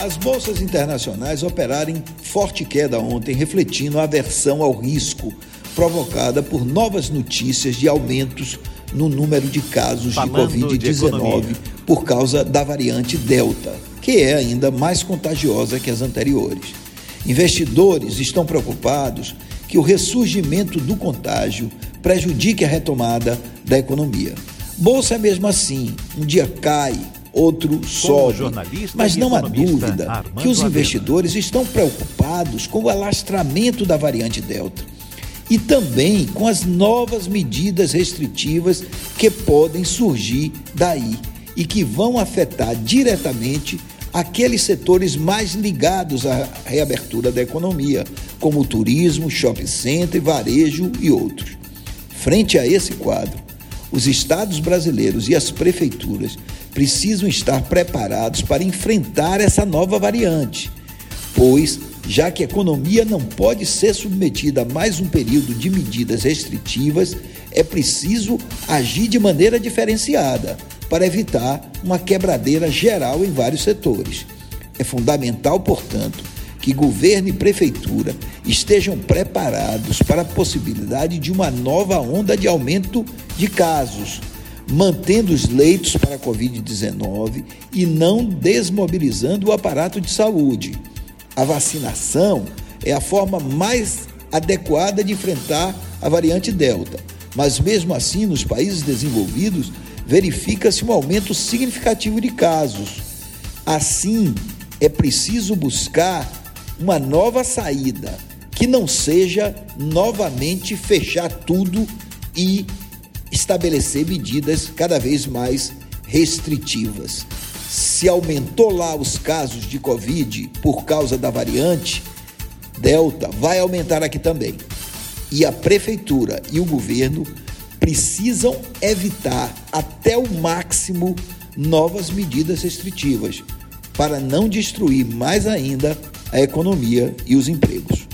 As bolsas internacionais operaram em forte queda ontem, refletindo a aversão ao risco provocada por novas notícias de aumentos no número de casos Falando de Covid-19 por causa da variante Delta, que é ainda mais contagiosa que as anteriores. Investidores estão preocupados que o ressurgimento do contágio prejudique a retomada da economia. Bolsa é mesmo assim, um dia cai, outro sobe. Mas não há dúvida que os investidores estão preocupados com o alastramento da variante Delta e também com as novas medidas restritivas que podem surgir daí e que vão afetar diretamente aqueles setores mais ligados à reabertura da economia, como o turismo, shopping center, varejo e outros. Frente a esse quadro, os estados brasileiros e as prefeituras precisam estar preparados para enfrentar essa nova variante, pois, já que a economia não pode ser submetida a mais um período de medidas restritivas, é preciso agir de maneira diferenciada para evitar uma quebradeira geral em vários setores. É fundamental, portanto, que governo e prefeitura estejam preparados para a possibilidade de uma nova onda de aumento de casos, mantendo os leitos para a Covid-19 e não desmobilizando o aparato de saúde. A vacinação é a forma mais adequada de enfrentar a variante Delta, mas mesmo assim, nos países desenvolvidos, verifica-se um aumento significativo de casos. Assim, é preciso buscar uma nova saída que não seja novamente fechar tudo e estabelecer medidas cada vez mais restritivas. Se aumentou lá os casos de Covid por causa da variante Delta, vai aumentar aqui também. E a prefeitura e o governo precisam evitar até o máximo novas medidas restritivas para não destruir mais ainda a economia e os empregos.